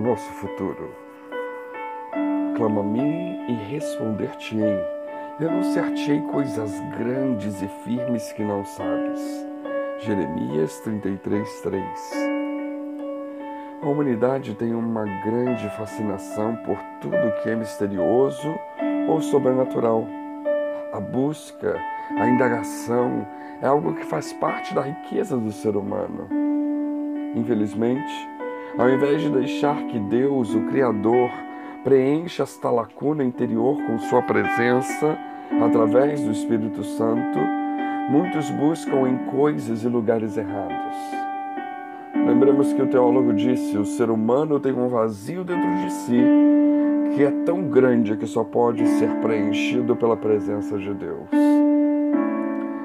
nosso futuro. Clama a mim e responder-te-ei, anunciar-te-ei coisas grandes e firmes que não sabes. Jeremias 33, 3 A humanidade tem uma grande fascinação por tudo que é misterioso ou sobrenatural. A busca, a indagação é algo que faz parte da riqueza do ser humano. Infelizmente, ao invés de deixar que Deus, o Criador, preencha esta lacuna interior com Sua presença através do Espírito Santo, muitos buscam em coisas e lugares errados. Lembremos que o teólogo disse: o ser humano tem um vazio dentro de si que é tão grande que só pode ser preenchido pela presença de Deus.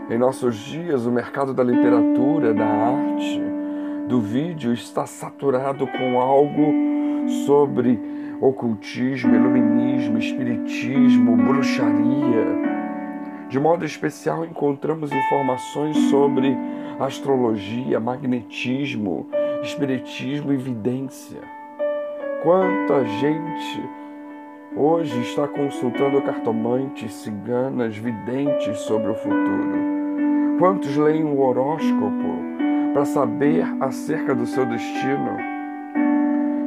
Em nossos dias, o mercado da literatura, da arte, do vídeo está saturado com algo sobre ocultismo, iluminismo, espiritismo, bruxaria. De modo especial, encontramos informações sobre astrologia, magnetismo, espiritismo e vidência. Quanta gente hoje está consultando cartomantes, ciganas, videntes sobre o futuro. Quantos leem o horóscopo para saber acerca do seu destino.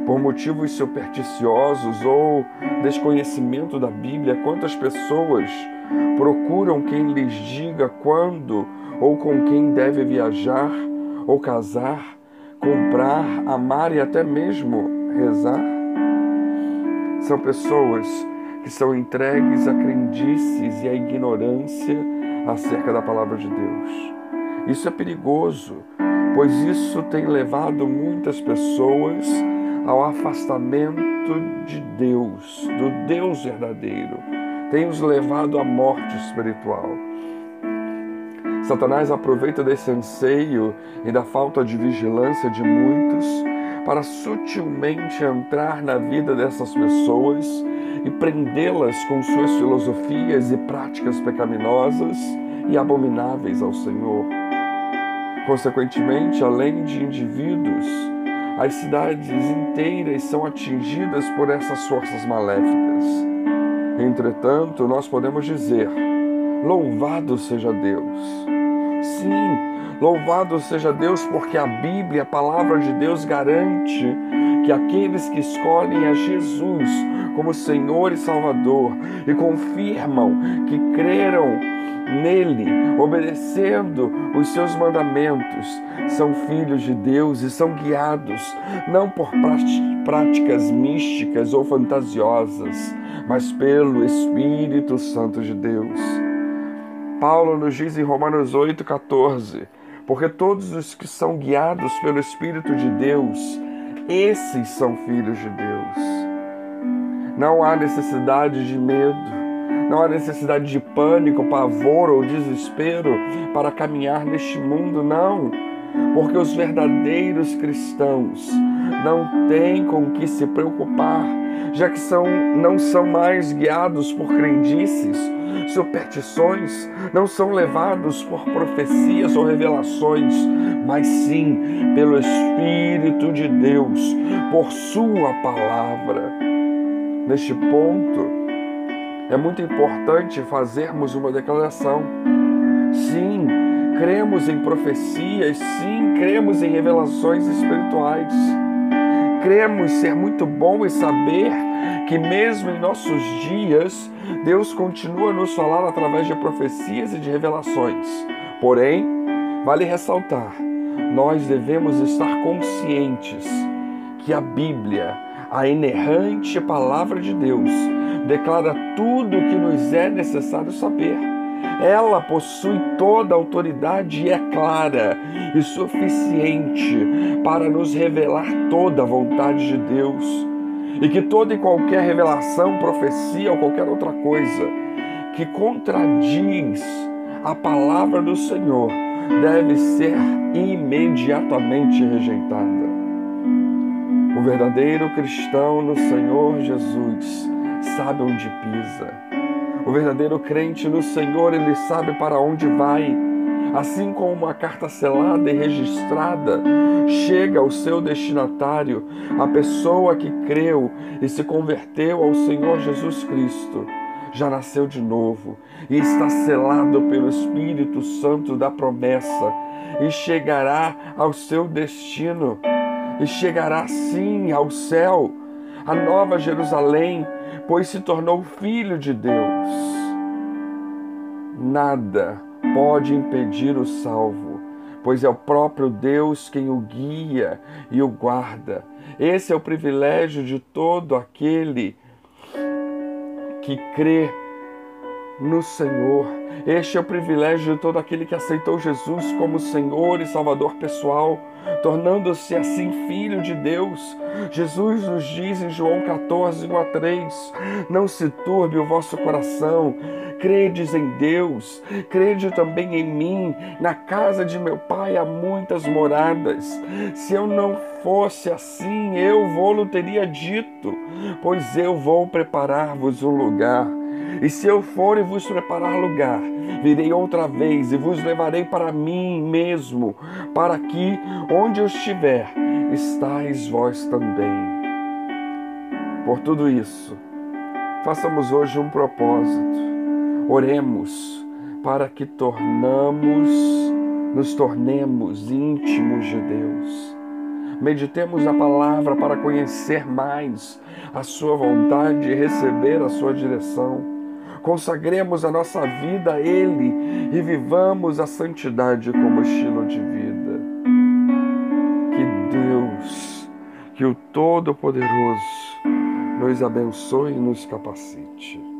Por motivos supersticiosos ou desconhecimento da Bíblia, quantas pessoas procuram quem lhes diga quando ou com quem deve viajar ou casar, comprar, amar e até mesmo rezar? São pessoas que são entregues a crendices e a ignorância acerca da palavra de Deus. Isso é perigoso, pois isso tem levado muitas pessoas ao afastamento de Deus, do Deus verdadeiro, tem os levado à morte espiritual. Satanás aproveita desse anseio e da falta de vigilância de muitos para sutilmente entrar na vida dessas pessoas e prendê-las com suas filosofias e práticas pecaminosas e abomináveis ao Senhor. Consequentemente, além de indivíduos, as cidades inteiras são atingidas por essas forças maléficas. Entretanto, nós podemos dizer: Louvado seja Deus! Sim, louvado seja Deus, porque a Bíblia, a palavra de Deus, garante que aqueles que escolhem a Jesus como Senhor e Salvador e confirmam que creram nele, obedecendo os seus mandamentos, são filhos de Deus e são guiados não por práticas místicas ou fantasiosas, mas pelo Espírito Santo de Deus. Paulo nos diz em Romanos 8,14: Porque todos os que são guiados pelo Espírito de Deus, esses são filhos de Deus. Não há necessidade de medo, não há necessidade de pânico, pavor ou desespero para caminhar neste mundo, não. Porque os verdadeiros cristãos não têm com que se preocupar, já que são, não são mais guiados por crendices, superstições, não são levados por profecias ou revelações, mas sim pelo Espírito de Deus, por Sua palavra. Neste ponto, é muito importante fazermos uma declaração. Sim, cremos em profecias, sim, cremos em revelações espirituais. Cremos ser muito bom e saber que, mesmo em nossos dias, Deus continua a nos falar através de profecias e de revelações. Porém, vale ressaltar, nós devemos estar conscientes que a Bíblia, a inerrante palavra de Deus, declara tudo o que nos é necessário saber. Ela possui toda a autoridade e é clara e suficiente para nos revelar toda a vontade de Deus. E que toda e qualquer revelação, profecia ou qualquer outra coisa que contradiz a palavra do Senhor deve ser imediatamente rejeitada. O verdadeiro cristão no Senhor Jesus sabe onde pisa. O verdadeiro crente no Senhor, ele sabe para onde vai. assim como uma carta selada e registrada chega ao seu destinatário, a pessoa que creu e se converteu ao Senhor Jesus Cristo, já nasceu de novo e está selado pelo Espírito Santo da promessa e chegará ao seu destino e chegará sim ao céu, a nova Jerusalém, pois se tornou filho de Deus. Nada pode impedir o salvo, pois é o próprio Deus quem o guia e o guarda. Esse é o privilégio de todo aquele que crê no Senhor. Este é o privilégio de todo aquele que aceitou Jesus como Senhor e Salvador pessoal, tornando-se assim filho de Deus. Jesus nos diz em João 14, 1 a 3: Não se turbe o vosso coração, credes em Deus, crede também em mim. Na casa de meu pai há muitas moradas. Se eu não fosse assim, eu vou-lo teria dito, pois eu vou preparar-vos um lugar. E se eu for e vos preparar lugar, virei outra vez e vos levarei para mim mesmo, para que, onde eu estiver, estáis vós também. Por tudo isso, façamos hoje um propósito. Oremos para que tornamos, nos tornemos íntimos de Deus. Meditemos a palavra para conhecer mais a sua vontade e receber a sua direção consagremos a nossa vida a Ele e vivamos a santidade como estilo de vida. Que Deus, que o Todo-Poderoso nos abençoe e nos capacite.